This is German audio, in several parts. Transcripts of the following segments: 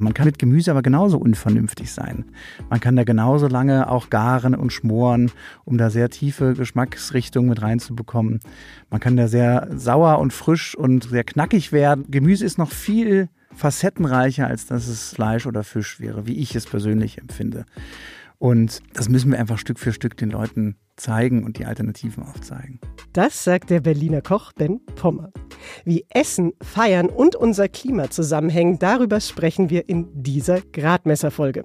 Man kann mit Gemüse aber genauso unvernünftig sein. Man kann da genauso lange auch garen und schmoren, um da sehr tiefe Geschmacksrichtungen mit reinzubekommen. Man kann da sehr sauer und frisch und sehr knackig werden. Gemüse ist noch viel facettenreicher, als dass es Fleisch oder Fisch wäre, wie ich es persönlich empfinde. Und das müssen wir einfach Stück für Stück den Leuten zeigen und die Alternativen aufzeigen. Das sagt der Berliner Koch Ben Pommer. Wie Essen, Feiern und unser Klima zusammenhängen, darüber sprechen wir in dieser Gradmesserfolge.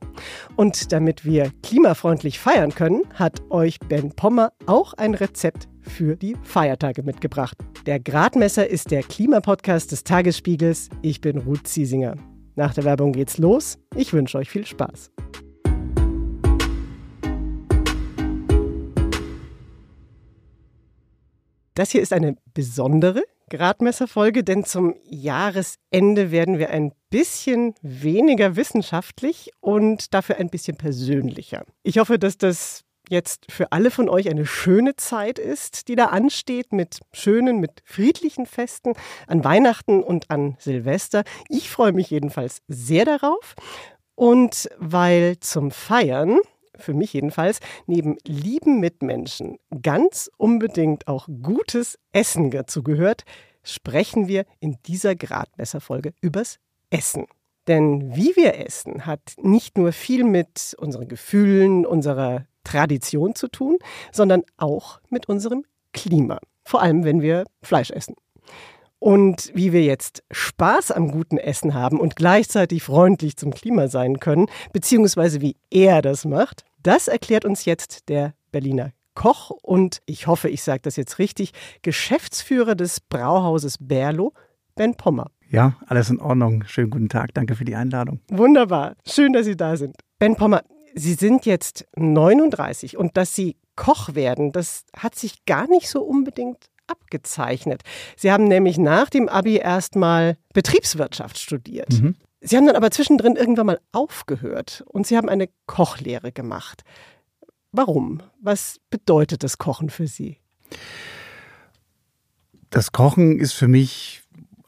Und damit wir klimafreundlich feiern können, hat euch Ben Pommer auch ein Rezept für die Feiertage mitgebracht. Der Gradmesser ist der Klimapodcast des Tagesspiegels. Ich bin Ruth Ziesinger. Nach der Werbung geht's los. Ich wünsche euch viel Spaß. Das hier ist eine besondere Gradmesserfolge, denn zum Jahresende werden wir ein bisschen weniger wissenschaftlich und dafür ein bisschen persönlicher. Ich hoffe, dass das jetzt für alle von euch eine schöne Zeit ist, die da ansteht, mit schönen, mit friedlichen Festen an Weihnachten und an Silvester. Ich freue mich jedenfalls sehr darauf. Und weil zum Feiern für mich jedenfalls, neben lieben Mitmenschen ganz unbedingt auch gutes Essen dazu gehört, sprechen wir in dieser Gradmesserfolge übers Essen. Denn wie wir essen, hat nicht nur viel mit unseren Gefühlen, unserer Tradition zu tun, sondern auch mit unserem Klima. Vor allem, wenn wir Fleisch essen. Und wie wir jetzt Spaß am guten Essen haben und gleichzeitig freundlich zum Klima sein können, beziehungsweise wie er das macht, das erklärt uns jetzt der Berliner Koch und ich hoffe, ich sage das jetzt richtig, Geschäftsführer des Brauhauses Berlo, Ben Pommer. Ja, alles in Ordnung. Schönen guten Tag. Danke für die Einladung. Wunderbar. Schön, dass Sie da sind. Ben Pommer, Sie sind jetzt 39 und dass Sie Koch werden, das hat sich gar nicht so unbedingt abgezeichnet. Sie haben nämlich nach dem Abi erstmal Betriebswirtschaft studiert. Mhm. Sie haben dann aber zwischendrin irgendwann mal aufgehört und Sie haben eine Kochlehre gemacht. Warum? Was bedeutet das Kochen für Sie? Das Kochen ist für mich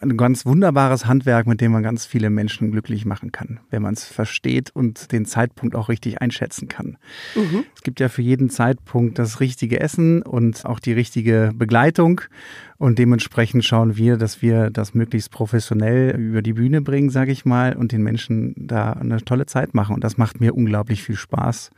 ein ganz wunderbares Handwerk, mit dem man ganz viele Menschen glücklich machen kann, wenn man es versteht und den Zeitpunkt auch richtig einschätzen kann. Mhm. Es gibt ja für jeden Zeitpunkt das richtige Essen und auch die richtige Begleitung. Und dementsprechend schauen wir, dass wir das möglichst professionell über die Bühne bringen, sage ich mal, und den Menschen da eine tolle Zeit machen. Und das macht mir unglaublich viel Spaß.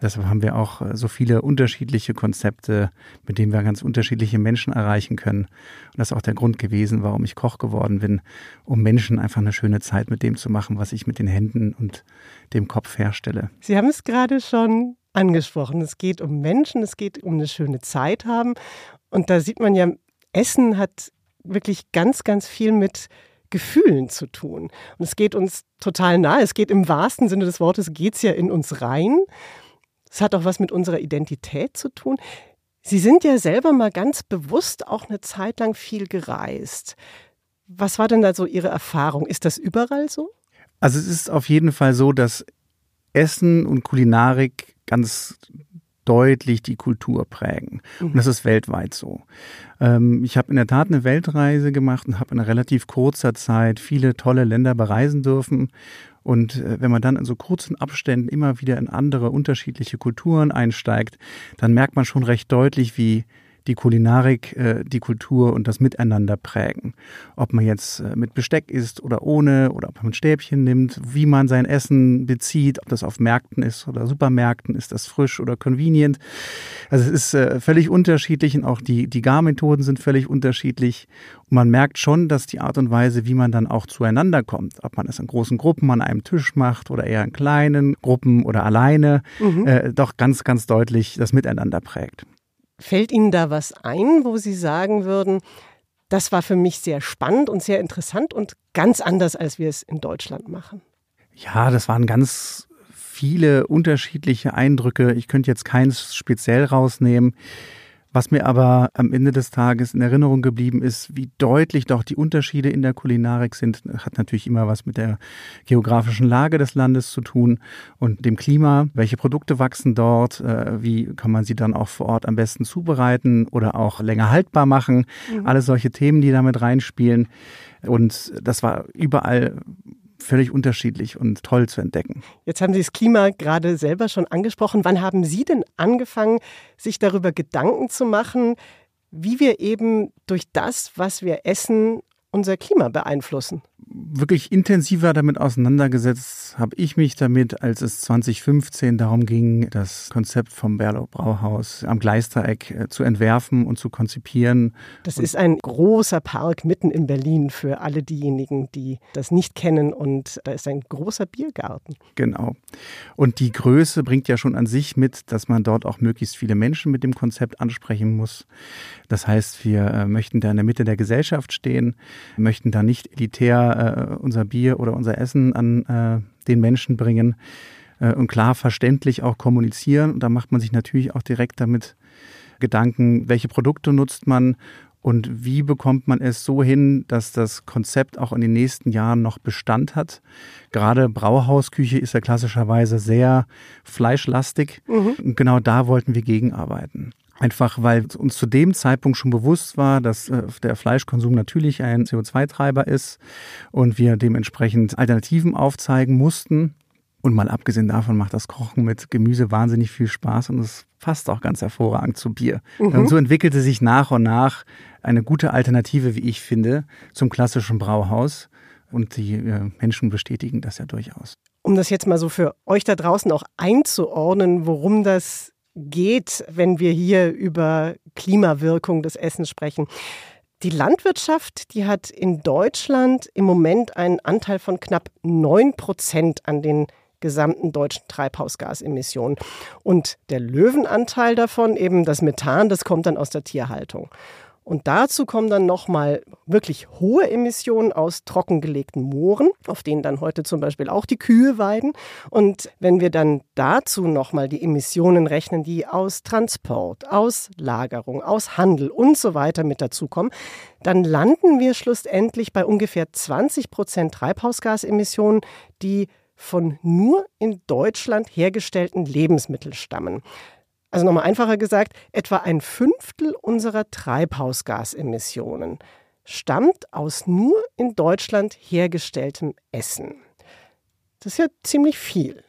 Deshalb haben wir auch äh, so viele unterschiedliche Konzepte, mit denen wir ganz unterschiedliche Menschen erreichen können. Und das ist auch der Grund gewesen, warum ich Koch geworden bin, um Menschen einfach eine schöne Zeit mit dem zu machen, was ich mit den Händen und dem Kopf herstelle. Sie haben es gerade schon angesprochen. Es geht um Menschen, es geht um eine schöne Zeit haben. Und da sieht man ja, Essen hat wirklich ganz, ganz viel mit Gefühlen zu tun. Und es geht uns total nahe. Es geht im wahrsten Sinne des Wortes, geht es ja in uns rein. Es hat auch was mit unserer Identität zu tun. Sie sind ja selber mal ganz bewusst auch eine Zeit lang viel gereist. Was war denn da so Ihre Erfahrung? Ist das überall so? Also es ist auf jeden Fall so, dass Essen und Kulinarik ganz deutlich die Kultur prägen. Und das ist weltweit so. Ähm, ich habe in der Tat eine Weltreise gemacht und habe in relativ kurzer Zeit viele tolle Länder bereisen dürfen. Und äh, wenn man dann in so kurzen Abständen immer wieder in andere unterschiedliche Kulturen einsteigt, dann merkt man schon recht deutlich, wie die Kulinarik, äh, die Kultur und das Miteinander prägen. Ob man jetzt äh, mit Besteck isst oder ohne oder ob man ein Stäbchen nimmt, wie man sein Essen bezieht, ob das auf Märkten ist oder Supermärkten, ist das frisch oder convenient. Also es ist äh, völlig unterschiedlich und auch die, die Garmethoden sind völlig unterschiedlich. Und man merkt schon, dass die Art und Weise, wie man dann auch zueinander kommt, ob man es in großen Gruppen an einem Tisch macht oder eher in kleinen Gruppen oder alleine, mhm. äh, doch ganz, ganz deutlich das Miteinander prägt. Fällt Ihnen da was ein, wo Sie sagen würden, das war für mich sehr spannend und sehr interessant und ganz anders, als wir es in Deutschland machen? Ja, das waren ganz viele unterschiedliche Eindrücke. Ich könnte jetzt keins speziell rausnehmen. Was mir aber am Ende des Tages in Erinnerung geblieben ist, wie deutlich doch die Unterschiede in der Kulinarik sind, hat natürlich immer was mit der geografischen Lage des Landes zu tun und dem Klima. Welche Produkte wachsen dort? Äh, wie kann man sie dann auch vor Ort am besten zubereiten oder auch länger haltbar machen? Mhm. Alle solche Themen, die damit reinspielen. Und das war überall völlig unterschiedlich und toll zu entdecken. Jetzt haben Sie das Klima gerade selber schon angesprochen. Wann haben Sie denn angefangen, sich darüber Gedanken zu machen, wie wir eben durch das, was wir essen, unser Klima beeinflussen? Wirklich intensiver damit auseinandergesetzt habe ich mich damit, als es 2015 darum ging, das Konzept vom Berlo Brauhaus am Gleistereck äh, zu entwerfen und zu konzipieren. Das ist ein großer Park mitten in Berlin für alle diejenigen, die das nicht kennen. Und da ist ein großer Biergarten. Genau. Und die Größe bringt ja schon an sich mit, dass man dort auch möglichst viele Menschen mit dem Konzept ansprechen muss. Das heißt, wir äh, möchten da in der Mitte der Gesellschaft stehen, möchten da nicht elitär äh, unser Bier oder unser Essen an äh, den Menschen bringen äh, und klar verständlich auch kommunizieren. Und da macht man sich natürlich auch direkt damit Gedanken, welche Produkte nutzt man und wie bekommt man es so hin, dass das Konzept auch in den nächsten Jahren noch Bestand hat? Gerade Brauhausküche ist ja klassischerweise sehr fleischlastig. Mhm. Und genau da wollten wir gegenarbeiten. Einfach weil uns zu dem Zeitpunkt schon bewusst war, dass äh, der Fleischkonsum natürlich ein CO2-Treiber ist und wir dementsprechend Alternativen aufzeigen mussten. Und mal abgesehen davon macht das Kochen mit Gemüse wahnsinnig viel Spaß und es passt auch ganz hervorragend zu Bier. Mhm. Und so entwickelte sich nach und nach eine gute Alternative, wie ich finde, zum klassischen Brauhaus. Und die äh, Menschen bestätigen das ja durchaus. Um das jetzt mal so für euch da draußen auch einzuordnen, worum das geht, wenn wir hier über Klimawirkung des Essens sprechen. Die Landwirtschaft, die hat in Deutschland im Moment einen Anteil von knapp 9 Prozent an den gesamten deutschen Treibhausgasemissionen. Und der Löwenanteil davon, eben das Methan, das kommt dann aus der Tierhaltung. Und dazu kommen dann nochmal wirklich hohe Emissionen aus trockengelegten Mooren, auf denen dann heute zum Beispiel auch die Kühe weiden. Und wenn wir dann dazu nochmal die Emissionen rechnen, die aus Transport, aus Lagerung, aus Handel und so weiter mit dazukommen, dann landen wir schlussendlich bei ungefähr 20 Prozent Treibhausgasemissionen, die von nur in Deutschland hergestellten Lebensmitteln stammen. Also nochmal einfacher gesagt, etwa ein Fünftel unserer Treibhausgasemissionen stammt aus nur in Deutschland hergestelltem Essen. Das ist ja ziemlich viel.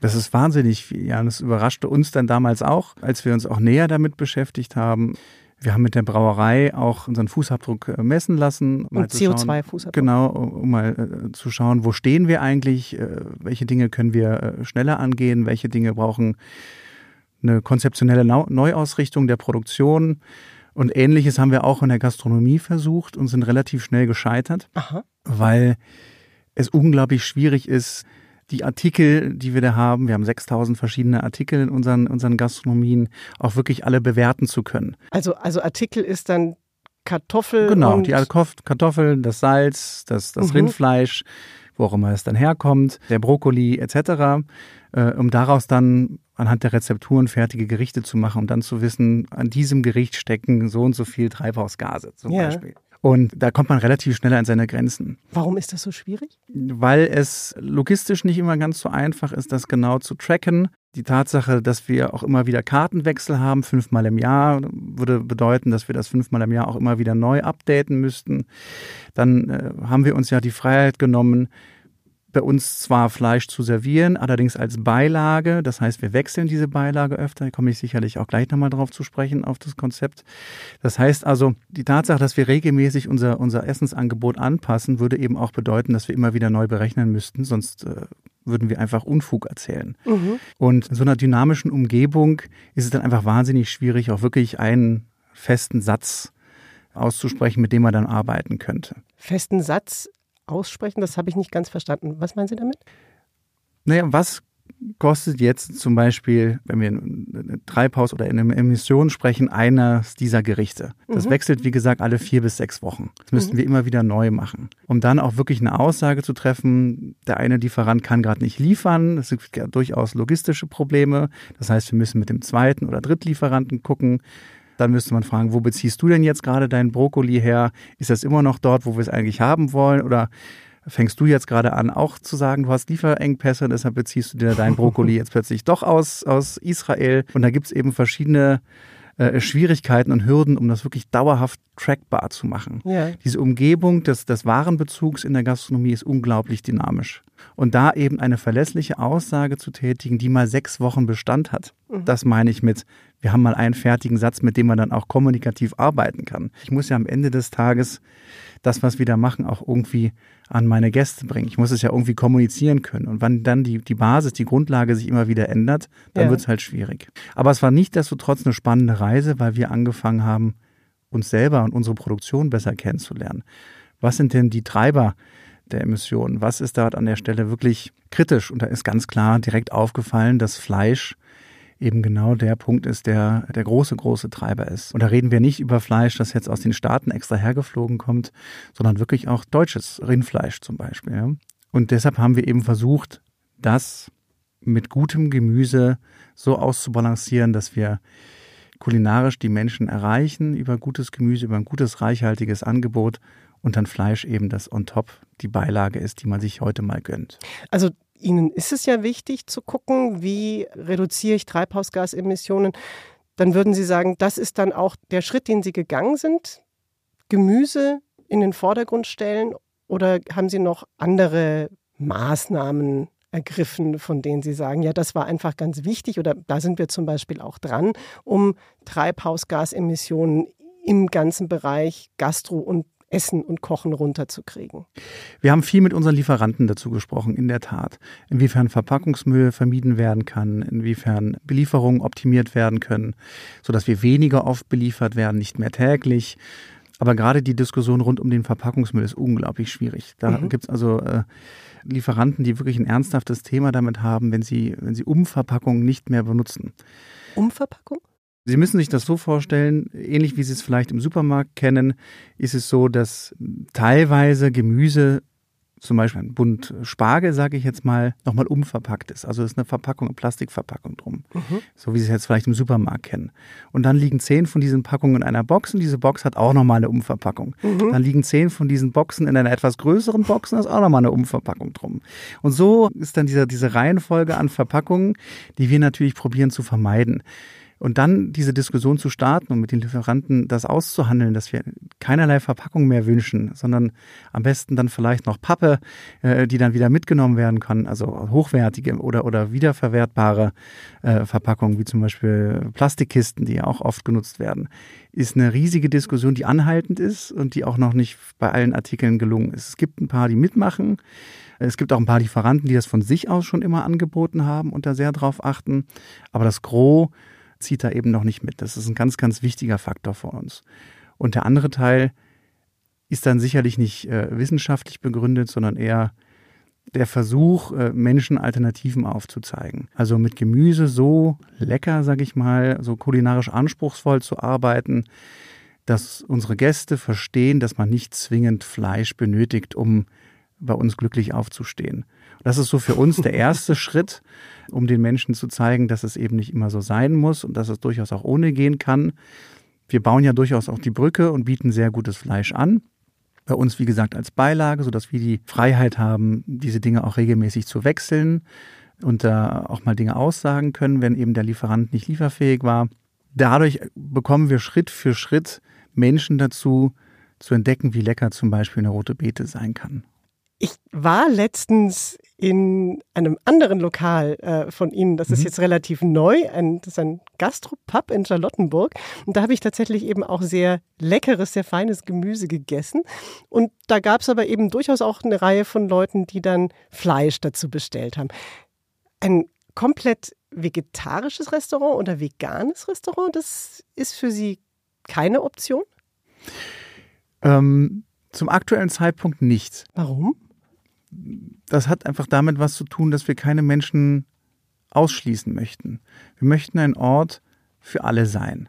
Das ist wahnsinnig viel, ja. Und das überraschte uns dann damals auch, als wir uns auch näher damit beschäftigt haben. Wir haben mit der Brauerei auch unseren Fußabdruck äh, messen lassen. Und CO2-Fußabdruck. Genau, um mal äh, zu schauen, wo stehen wir eigentlich, äh, welche Dinge können wir schneller angehen, welche Dinge brauchen eine konzeptionelle Neuausrichtung der Produktion. Und ähnliches haben wir auch in der Gastronomie versucht und sind relativ schnell gescheitert, Aha. weil es unglaublich schwierig ist, die Artikel, die wir da haben, wir haben 6000 verschiedene Artikel in unseren, unseren Gastronomien, auch wirklich alle bewerten zu können. Also, also Artikel ist dann Kartoffel. Genau, die Kartoffeln, das Salz, das, das mhm. Rindfleisch, wo auch immer es dann herkommt, der Brokkoli etc., äh, um daraus dann anhand der Rezepturen fertige Gerichte zu machen, um dann zu wissen, an diesem Gericht stecken so und so viel Treibhausgase zum ja. Beispiel. Und da kommt man relativ schnell an seine Grenzen. Warum ist das so schwierig? Weil es logistisch nicht immer ganz so einfach ist, das genau zu tracken. Die Tatsache, dass wir auch immer wieder Kartenwechsel haben, fünfmal im Jahr, würde bedeuten, dass wir das fünfmal im Jahr auch immer wieder neu updaten müssten. Dann äh, haben wir uns ja die Freiheit genommen, bei uns zwar Fleisch zu servieren, allerdings als Beilage. Das heißt, wir wechseln diese Beilage öfter. Da komme ich sicherlich auch gleich nochmal drauf zu sprechen, auf das Konzept. Das heißt also, die Tatsache, dass wir regelmäßig unser, unser Essensangebot anpassen, würde eben auch bedeuten, dass wir immer wieder neu berechnen müssten. Sonst äh, würden wir einfach Unfug erzählen. Mhm. Und in so einer dynamischen Umgebung ist es dann einfach wahnsinnig schwierig, auch wirklich einen festen Satz auszusprechen, mit dem man dann arbeiten könnte. Festen Satz aussprechen? Das habe ich nicht ganz verstanden. Was meinen Sie damit? Naja, was kostet jetzt zum Beispiel, wenn wir in Treibhaus oder in Emissionen sprechen, eines dieser Gerichte. Das mhm. wechselt, wie gesagt, alle vier bis sechs Wochen. Das müssten mhm. wir immer wieder neu machen. Um dann auch wirklich eine Aussage zu treffen, der eine Lieferant kann gerade nicht liefern. Es gibt ja durchaus logistische Probleme. Das heißt, wir müssen mit dem zweiten oder Drittlieferanten gucken, dann müsste man fragen, wo beziehst du denn jetzt gerade deinen Brokkoli her? Ist das immer noch dort, wo wir es eigentlich haben wollen? Oder fängst du jetzt gerade an, auch zu sagen, du hast Lieferengpässe, deshalb beziehst du dir deinen Brokkoli jetzt plötzlich doch aus, aus Israel? Und da gibt es eben verschiedene äh, Schwierigkeiten und Hürden, um das wirklich dauerhaft trackbar zu machen. Ja. Diese Umgebung des, des Warenbezugs in der Gastronomie ist unglaublich dynamisch. Und da eben eine verlässliche Aussage zu tätigen, die mal sechs Wochen Bestand hat, Mhm. das meine ich mit, wir haben mal einen fertigen Satz, mit dem man dann auch kommunikativ arbeiten kann. Ich muss ja am Ende des Tages das, was wir da machen, auch irgendwie an meine Gäste bringen. Ich muss es ja irgendwie kommunizieren können. Und wenn dann die, die Basis, die Grundlage sich immer wieder ändert, dann Ja. wird es halt schwierig. Aber es war nichtdestotrotz eine spannende Reise, weil wir angefangen haben, uns selber und unsere Produktion besser kennenzulernen. Was sind denn die Treiber der Emissionen? Was ist da an der Stelle wirklich kritisch? Und da ist ganz klar direkt aufgefallen, dass Fleisch eben genau der Punkt ist, der der große, große Treiber ist. Und da reden wir nicht über Fleisch, das jetzt aus den Staaten extra hergeflogen kommt, sondern wirklich auch deutsches Rindfleisch zum Beispiel. Und deshalb haben wir eben versucht, das mit gutem Gemüse so auszubalancieren, dass wir kulinarisch die Menschen erreichen über gutes Gemüse, über ein gutes, reichhaltiges Angebot und dann Fleisch eben das on top die Beilage ist, die man sich heute mal gönnt. Also Ihnen ist es ja wichtig zu gucken, wie reduziere ich Treibhausgasemissionen. Dann würden Sie sagen, das ist dann auch der Schritt, den Sie gegangen sind, Gemüse in den Vordergrund stellen oder haben Sie noch andere Maßnahmen ergriffen, von denen Sie sagen, ja, das war einfach ganz wichtig oder da sind wir zum Beispiel auch dran, um Treibhausgasemissionen im ganzen Bereich Gastro und Essen und Kochen runterzukriegen. Wir haben viel mit unseren Lieferanten dazu gesprochen, in der Tat. Inwiefern Verpackungsmüll vermieden werden kann, inwiefern Belieferungen optimiert werden können, sodass wir weniger oft beliefert werden, nicht mehr täglich. Aber gerade die Diskussion rund um den Verpackungsmüll ist unglaublich schwierig. Da Mhm. gibt's also äh, Lieferanten, die wirklich ein ernsthaftes Thema damit haben, wenn sie, wenn sie Umverpackungen nicht mehr benutzen. Umverpackung? Sie müssen sich das so vorstellen, ähnlich wie Sie es vielleicht im Supermarkt kennen, ist es so, dass teilweise Gemüse, zum Beispiel ein Bund Spargel, sage ich jetzt mal, nochmal umverpackt ist. Also es ist eine Verpackung, eine Plastikverpackung drum, Mhm. so wie Sie es jetzt vielleicht im Supermarkt kennen. Und dann liegen zehn von diesen Packungen in einer Box und diese Box hat auch nochmal eine Umverpackung. Mhm. Dann liegen zehn von diesen Boxen in einer etwas größeren Box und da ist auch nochmal eine Umverpackung drum. Und so ist dann diese, diese Reihenfolge an Verpackungen, die wir natürlich probieren zu vermeiden. Und dann diese Diskussion zu starten und mit den Lieferanten das auszuhandeln, dass wir keinerlei Verpackung mehr wünschen, sondern am besten dann vielleicht noch Pappe, äh, die dann wieder mitgenommen werden kann, also hochwertige oder, oder wiederverwertbare äh, Verpackungen, wie zum Beispiel Plastikkisten, die ja auch oft genutzt werden, ist eine riesige Diskussion, die anhaltend ist und die auch noch nicht bei allen Artikeln gelungen ist. Es gibt ein paar, die mitmachen. Es gibt auch ein paar Lieferanten, die das von sich aus schon immer angeboten haben und da sehr drauf achten. Aber das Gros zieht da eben noch nicht mit. Das ist ein ganz, ganz wichtiger Faktor für uns. Und der andere Teil ist dann sicherlich nicht äh, wissenschaftlich begründet, sondern eher der Versuch, äh, Menschen Alternativen aufzuzeigen. Also mit Gemüse so lecker, sag ich mal, so kulinarisch anspruchsvoll zu arbeiten, dass unsere Gäste verstehen, dass man nicht zwingend Fleisch benötigt, um bei uns glücklich aufzustehen. Das ist so für uns der erste Schritt, um den Menschen zu zeigen, dass es eben nicht immer so sein muss und dass es durchaus auch ohne gehen kann. Wir bauen ja durchaus auch die Brücke und bieten sehr gutes Fleisch an. Bei uns, wie gesagt, als Beilage, sodass wir die Freiheit haben, diese Dinge auch regelmäßig zu wechseln und da auch mal Dinge aussagen können, wenn eben der Lieferant nicht lieferfähig war. Dadurch bekommen wir Schritt für Schritt Menschen dazu, zu entdecken, wie lecker zum Beispiel eine rote Beete sein kann. Ich war letztens in einem anderen Lokal äh, von Ihnen, das ist Mhm. jetzt relativ neu, ein, das ist ein Gastropub in Charlottenburg. Und da habe ich tatsächlich eben auch sehr leckeres, sehr feines Gemüse gegessen. Und da gab es aber eben durchaus auch eine Reihe von Leuten, die dann Fleisch dazu bestellt haben. Ein komplett vegetarisches Restaurant oder veganes Restaurant, das ist für Sie keine Option? Ähm, zum aktuellen Zeitpunkt nicht. Warum? Das hat einfach damit was zu tun, dass wir keine Menschen ausschließen möchten. Wir möchten ein Ort für alle sein.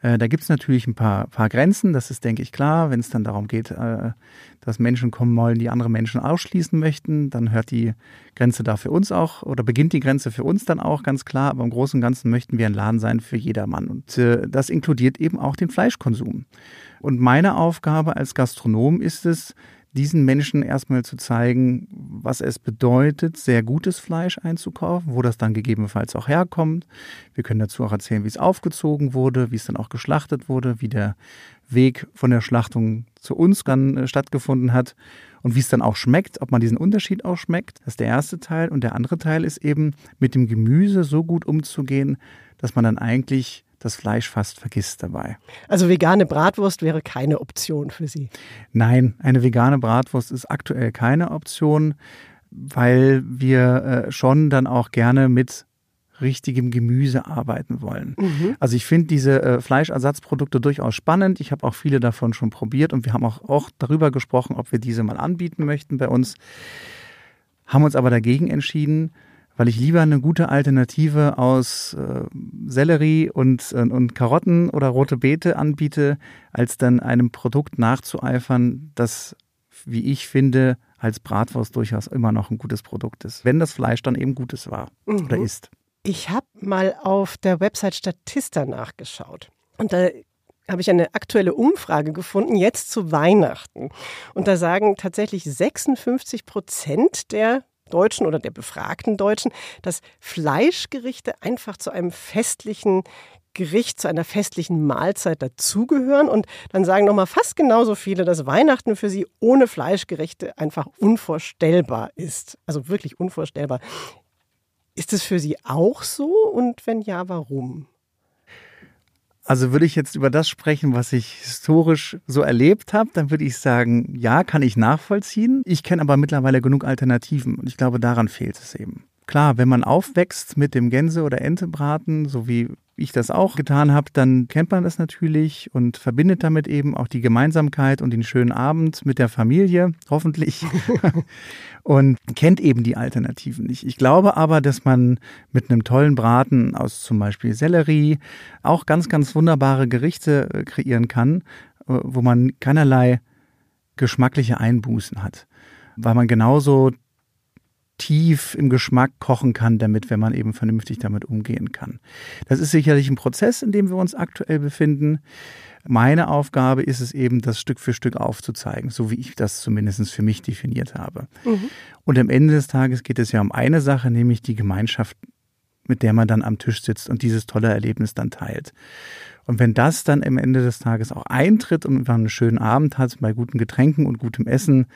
Äh, da gibt es natürlich ein paar, paar Grenzen, das ist, denke ich, klar. Wenn es dann darum geht, äh, dass Menschen kommen wollen, die andere Menschen ausschließen möchten, dann hört die Grenze da für uns auch oder beginnt die Grenze für uns dann auch ganz klar. Aber im Großen und Ganzen möchten wir ein Laden sein für jedermann. Und äh, das inkludiert eben auch den Fleischkonsum. Und meine Aufgabe als Gastronom ist es, diesen Menschen erstmal zu zeigen, was es bedeutet, sehr gutes Fleisch einzukaufen, wo das dann gegebenenfalls auch herkommt. Wir können dazu auch erzählen, wie es aufgezogen wurde, wie es dann auch geschlachtet wurde, wie der Weg von der Schlachtung zu uns dann äh, stattgefunden hat und wie es dann auch schmeckt, ob man diesen Unterschied auch schmeckt. Das ist der erste Teil. Und der andere Teil ist eben, mit dem Gemüse so gut umzugehen, dass man dann eigentlich das Fleisch fast vergisst dabei. Also vegane Bratwurst wäre keine Option für Sie? Nein, eine vegane Bratwurst ist aktuell keine Option, weil wir äh, schon dann auch gerne mit richtigem Gemüse arbeiten wollen. Mhm. Also ich finde diese äh, Fleischersatzprodukte durchaus spannend. Ich habe auch viele davon schon probiert und wir haben auch, auch darüber gesprochen, ob wir diese mal anbieten möchten bei uns. Haben uns aber dagegen entschieden, weil ich lieber eine gute Alternative aus äh, Sellerie und, äh, und Karotten oder rote Beete anbiete, als dann einem Produkt nachzueifern, das, wie ich finde, als Bratwurst durchaus immer noch ein gutes Produkt ist, wenn das Fleisch dann eben gutes war mhm. oder ist. Ich habe mal auf der Website Statista nachgeschaut und da habe ich eine aktuelle Umfrage gefunden, jetzt zu Weihnachten. Und da sagen tatsächlich 56 Prozent der Deutschen oder der befragten Deutschen, dass Fleischgerichte einfach zu einem festlichen Gericht, zu einer festlichen Mahlzeit dazugehören. Und dann sagen nochmal fast genauso viele, dass Weihnachten für sie ohne Fleischgerichte einfach unvorstellbar ist. Also wirklich unvorstellbar. Ist es für Sie auch so? Und wenn ja, warum? Also würde ich jetzt über das sprechen, was ich historisch so erlebt habe, dann würde ich sagen, ja, kann ich nachvollziehen. Ich kenne aber mittlerweile genug Alternativen und ich glaube, daran fehlt es eben. Klar, wenn man aufwächst mit dem Gänse- oder Entebraten, so wie ich das auch getan habe, dann kennt man das natürlich und verbindet damit eben auch die Gemeinsamkeit und den schönen Abend mit der Familie, hoffentlich. und kennt eben die Alternativen nicht. Ich glaube aber, dass man mit einem tollen Braten aus zum Beispiel Sellerie auch ganz, ganz wunderbare Gerichte äh, kreieren kann, äh, wo man keinerlei geschmackliche Einbußen hat. Weil man genauso tief im Geschmack kochen kann damit, wenn man eben vernünftig damit umgehen kann. Das ist sicherlich ein Prozess, in dem wir uns aktuell befinden. Meine Aufgabe ist es eben, das Stück für Stück aufzuzeigen, so wie ich das zumindest für mich definiert habe. Mhm. Und am Ende des Tages geht es ja um eine Sache, nämlich die Gemeinschaft, mit der man dann am Tisch sitzt und dieses tolle Erlebnis dann teilt. Und wenn das dann am Ende des Tages auch eintritt und man einen schönen Abend hat bei guten Getränken und gutem Essen,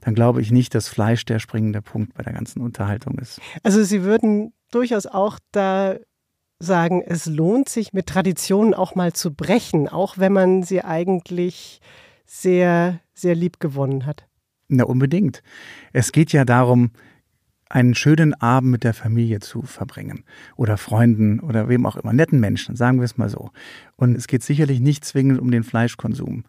dann glaube ich nicht, dass Fleisch der springende Punkt bei der ganzen Unterhaltung ist. Also Sie würden durchaus auch da sagen, es lohnt sich mit Traditionen auch mal zu brechen, auch wenn man sie eigentlich sehr, sehr lieb gewonnen hat. Na, unbedingt. Es geht ja darum, einen schönen Abend mit der Familie zu verbringen oder Freunden oder wem auch immer, netten Menschen, sagen wir es mal so. Und es geht sicherlich nicht zwingend um den Fleischkonsum.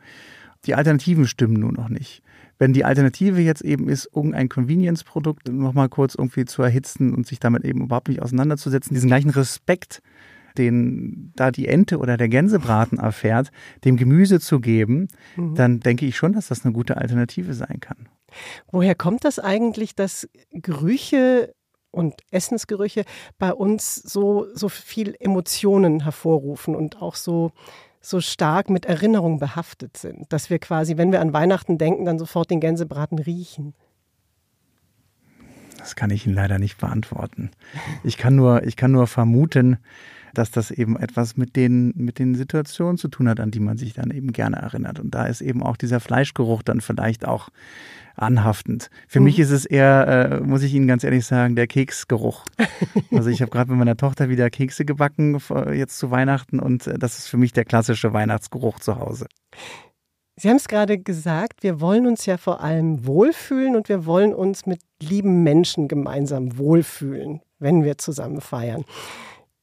Die Alternativen stimmen nur noch nicht. Wenn die Alternative jetzt eben ist, irgendein Convenience-Produkt nochmal kurz irgendwie zu erhitzen und sich damit eben überhaupt nicht auseinanderzusetzen, diesen gleichen Respekt, den da die Ente oder der Gänsebraten erfährt, dem Gemüse zu geben, mhm. dann denke ich schon, dass das eine gute Alternative sein kann. Woher kommt das eigentlich, dass Gerüche und Essensgerüche bei uns so, so viel Emotionen hervorrufen und auch so, so stark mit Erinnerung behaftet sind, dass wir quasi, wenn wir an Weihnachten denken, dann sofort den Gänsebraten riechen? Das kann ich Ihnen leider nicht beantworten. Ich kann nur, ich kann nur vermuten, dass das eben etwas mit den, mit den Situationen zu tun hat, an die man sich dann eben gerne erinnert. Und da ist eben auch dieser Fleischgeruch dann vielleicht auch anhaftend. Für mhm. mich ist es eher, äh, muss ich Ihnen ganz ehrlich sagen, der Keksgeruch. Also ich habe gerade mit meiner Tochter wieder Kekse gebacken, jetzt zu Weihnachten, und äh, das ist für mich der klassische Weihnachtsgeruch zu Hause. Sie haben es gerade gesagt, wir wollen uns ja vor allem wohlfühlen und wir wollen uns mit lieben Menschen gemeinsam wohlfühlen, wenn wir zusammen feiern.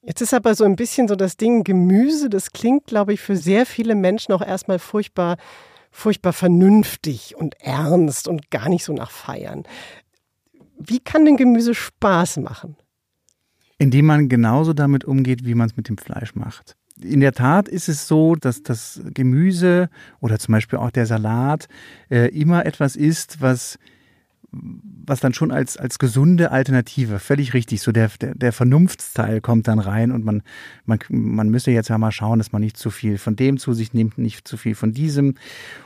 Jetzt ist aber so ein bisschen so das Ding Gemüse, das klingt, glaube ich, für sehr viele Menschen auch erstmal furchtbar furchtbar vernünftig und ernst und gar nicht so nach Feiern. Wie kann denn Gemüse Spaß machen? Indem man genauso damit umgeht, wie man es mit dem Fleisch macht. In der Tat ist es so, dass das Gemüse oder zum Beispiel auch der Salat äh, immer etwas ist, was was dann schon als, als gesunde Alternative, völlig richtig, so der, der, der Vernunftsteil kommt dann rein und man, man, man müsste jetzt ja mal schauen, dass man nicht zu viel von dem zu sich nimmt, nicht zu viel von diesem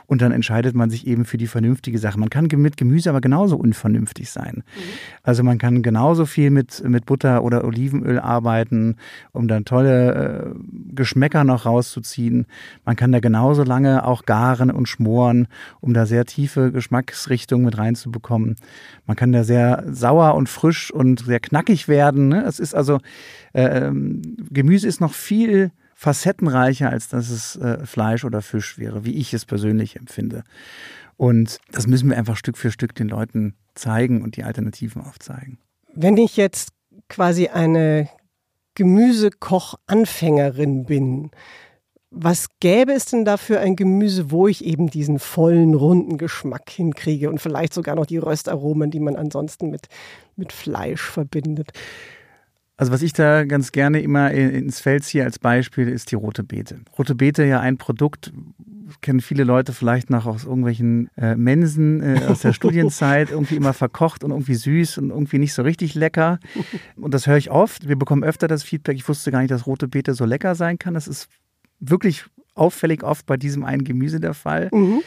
und dann entscheidet man sich eben für die vernünftige Sache. Man kann mit Gemüse aber genauso unvernünftig sein. Mhm. Also man kann genauso viel mit, mit Butter oder Olivenöl arbeiten, um dann tolle äh, Geschmäcker noch rauszuziehen. Man kann da genauso lange auch garen und schmoren, um da sehr tiefe Geschmacksrichtungen mit reinzubekommen. Man kann da sehr sauer und frisch und sehr knackig werden. Ne? Es ist also, äh, Gemüse ist noch viel facettenreicher, als dass es äh, Fleisch oder Fisch wäre, wie ich es persönlich empfinde. Und das müssen wir einfach Stück für Stück den Leuten zeigen und die Alternativen aufzeigen. Wenn ich jetzt quasi eine Gemüsekoch-Anfängerin bin, was gäbe es denn da für ein Gemüse, wo ich eben diesen vollen, runden Geschmack hinkriege und vielleicht sogar noch die Röstaromen, die man ansonsten mit, mit Fleisch verbindet? Also was ich da ganz gerne immer ins Feld ziehe als Beispiel ist die rote Beete. Rote Beete ja ein Produkt, kennen viele Leute vielleicht noch aus irgendwelchen äh, Mensen äh, aus der Studienzeit, irgendwie immer verkocht und irgendwie süß und irgendwie nicht so richtig lecker. Und das höre ich oft. Wir bekommen öfter das Feedback, ich wusste gar nicht, dass rote Beete so lecker sein kann. Das ist wirklich auffällig oft bei diesem einen Gemüse der Fall. Mhm.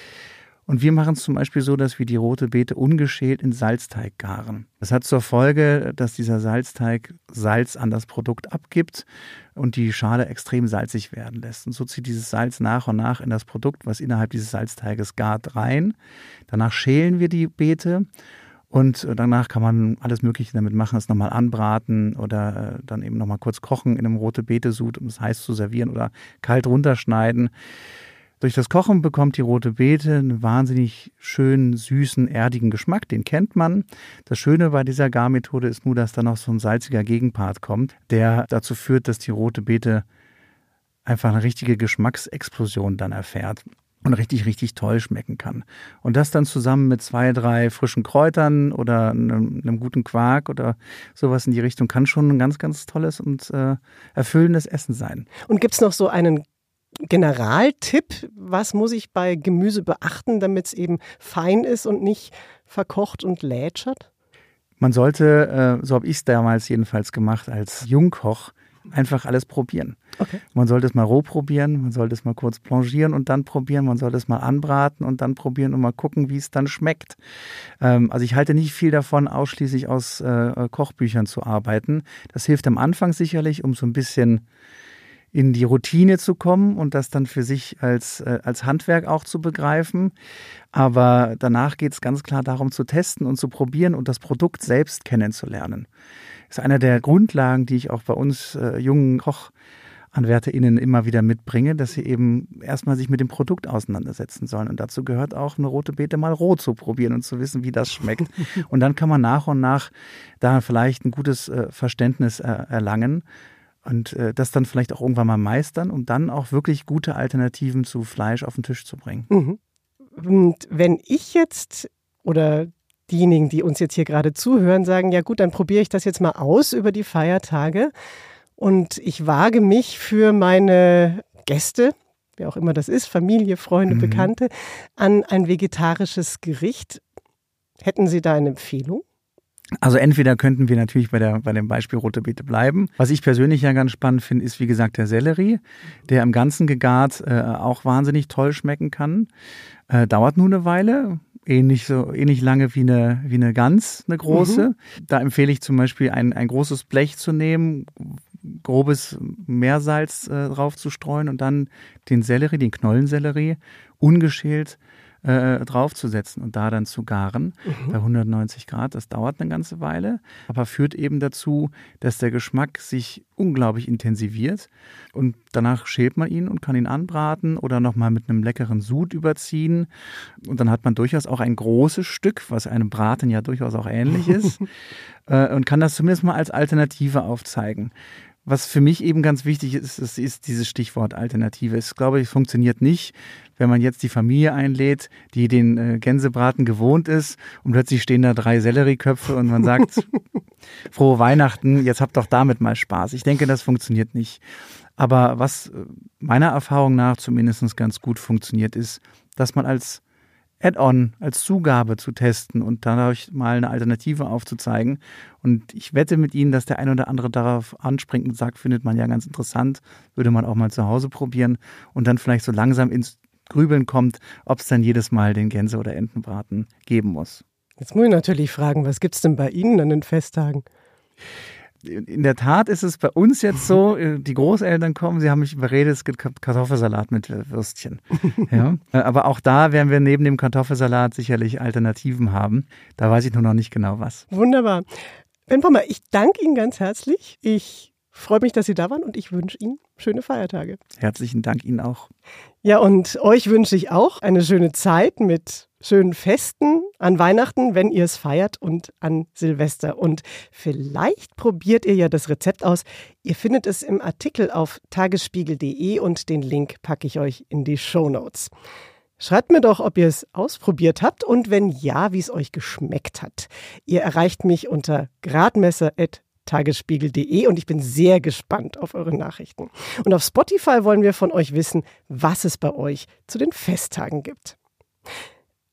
Und wir machen es zum Beispiel so, dass wir die rote Beete ungeschält in Salzteig garen. Das hat zur Folge, dass dieser Salzteig Salz an das Produkt abgibt und die Schale extrem salzig werden lässt. Und so zieht dieses Salz nach und nach in das Produkt, was innerhalb dieses Salzteiges gart, rein. Danach schälen wir die Beete und danach kann man alles Mögliche damit machen, es nochmal anbraten oder äh, dann eben nochmal kurz kochen in einem rote Beete-Sud, um es heiß zu servieren oder kalt runterschneiden. Durch das Kochen bekommt die rote Beete einen wahnsinnig schönen, süßen, erdigen Geschmack. Den kennt man. Das Schöne bei dieser Garmethode ist nur, dass da noch so ein salziger Gegenpart kommt, der dazu führt, dass die rote Beete einfach eine richtige Geschmacksexplosion dann erfährt und richtig, richtig toll schmecken kann. Und das dann zusammen mit zwei, drei frischen Kräutern oder einem, einem guten Quark oder sowas in die Richtung kann schon ein ganz, ganz tolles und äh, erfüllendes Essen sein. Und gibt es noch so einen Generaltipp, was muss ich bei Gemüse beachten, damit es eben fein ist und nicht verkocht und lätschert? Man sollte, äh, so habe ich es damals jedenfalls gemacht, als Jungkoch einfach alles probieren. Okay. Man sollte es mal roh probieren, man sollte es mal kurz blanchieren und dann probieren, man sollte es mal anbraten und dann probieren und mal gucken, wie es dann schmeckt. Ähm, also ich halte nicht viel davon, ausschließlich aus äh, Kochbüchern zu arbeiten. Das hilft am Anfang sicherlich, um so ein bisschen in die Routine zu kommen und das dann für sich als, äh, als Handwerk auch zu begreifen. Aber danach geht es ganz klar darum zu testen und zu probieren und das Produkt selbst kennenzulernen. Das ist einer der Grundlagen, die ich auch bei uns äh, jungen KochanwärterInnen immer wieder mitbringe, dass sie eben erstmal sich mit dem Produkt auseinandersetzen sollen. Und dazu gehört auch eine rote Beete mal roh zu probieren und zu wissen, wie das schmeckt. und dann kann man nach und nach da vielleicht ein gutes äh, Verständnis äh, erlangen und äh, das dann vielleicht auch irgendwann mal meistern, um dann auch wirklich gute Alternativen zu Fleisch auf den Tisch zu bringen. Mhm. Und wenn ich jetzt oder diejenigen, die uns jetzt hier gerade zuhören, sagen, ja gut, dann probiere ich das jetzt mal aus über die Feiertage und ich wage mich für meine Gäste, wer auch immer das ist, Familie, Freunde, mhm. Bekannte, an ein vegetarisches Gericht. Hätten Sie da eine Empfehlung? Also entweder könnten wir natürlich bei, der, bei dem Beispiel rote Beete bleiben. Was ich persönlich ja ganz spannend finde, ist wie gesagt der Sellerie, der im Ganzen gegart äh, auch wahnsinnig toll schmecken kann. Äh, dauert nur eine Weile, ähnlich so ähnlich lange wie eine wie eine Gans, eine große. Mhm. Da empfehle ich zum Beispiel ein, ein großes Blech zu nehmen, grobes Meersalz äh, drauf zu streuen und dann den Sellerie, den Knollensellerie, ungeschält äh, draufzusetzen und da dann zu garen mhm. bei 190 Grad. Das dauert eine ganze Weile, aber führt eben dazu, dass der Geschmack sich unglaublich intensiviert und danach schält man ihn und kann ihn anbraten oder nochmal mit einem leckeren Sud überziehen und dann hat man durchaus auch ein großes Stück, was einem Braten ja durchaus auch ähnlich ist äh, und kann das zumindest mal als Alternative aufzeigen. Was für mich eben ganz wichtig ist, ist, ist dieses Stichwort Alternative. Es glaube ich funktioniert nicht, wenn man jetzt die Familie einlädt, die den äh, Gänsebraten gewohnt ist und plötzlich stehen da drei Sellerieköpfe und man sagt, frohe Weihnachten, jetzt habt doch damit mal Spaß. Ich denke, das funktioniert nicht. Aber was äh, meiner Erfahrung nach zumindest ganz gut funktioniert, ist, dass man als Add-on, als Zugabe zu testen und dadurch mal eine Alternative aufzuzeigen. Und ich wette mit Ihnen, dass der ein oder andere darauf anspringt und sagt, findet man ja ganz interessant, würde man auch mal zu Hause probieren und dann vielleicht so langsam ins Grübeln kommt, ob es dann jedes Mal den Gänse- oder Entenbraten geben muss. Jetzt muss ich natürlich fragen, was gibt es denn bei Ihnen an den Festtagen? In der Tat ist es bei uns jetzt so, äh, die Großeltern kommen, sie haben mich überredet, es gibt Kartoffelsalat mit Würstchen. ja. Äh, aber auch da werden wir neben dem Kartoffelsalat sicherlich Alternativen haben. Da weiß ich nur noch nicht genau was. Wunderbar. Ben Pommer, ich danke Ihnen ganz herzlich. Ich freue mich, dass Sie da waren und ich wünsche Ihnen schöne Feiertage. Herzlichen Dank Ihnen auch. Ja, und euch wünsche ich auch eine schöne Zeit mit schönen Festen an Weihnachten, wenn ihr es feiert und an Silvester. Und vielleicht probiert ihr ja das Rezept aus. Ihr findet es im Artikel auf tagesspiegel.de und den Link packe ich euch in die Show Notes. Schreibt mir doch, ob ihr es ausprobiert habt und wenn ja, wie es euch geschmeckt hat. Ihr erreicht mich unter gradmesser.tagesspiegel.de und ich bin sehr gespannt auf eure Nachrichten. Und auf Spotify wollen wir von euch wissen, was es bei euch zu den Festtagen gibt.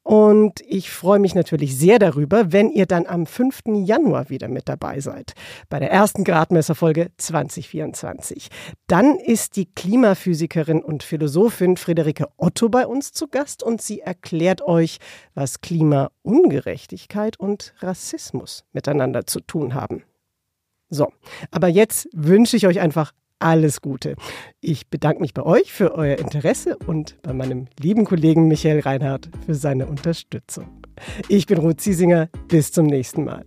Und ich freue mich natürlich sehr darüber, wenn ihr dann am 5. Januar wieder mit dabei seid, bei der ersten Gradmesserfolge 2024. Dann ist die Klimaphysikerin und Philosophin Friederike Otto bei uns zu Gast und sie erklärt euch, was Klimaungerechtigkeit und Rassismus miteinander zu tun haben. So, aber jetzt wünsche ich euch einfach alles Gute. Ich bedanke mich bei euch für euer Interesse und bei meinem lieben Kollegen Michael Reinhardt für seine Unterstützung. Ich bin Ruth Ziesinger. Bis zum nächsten Mal.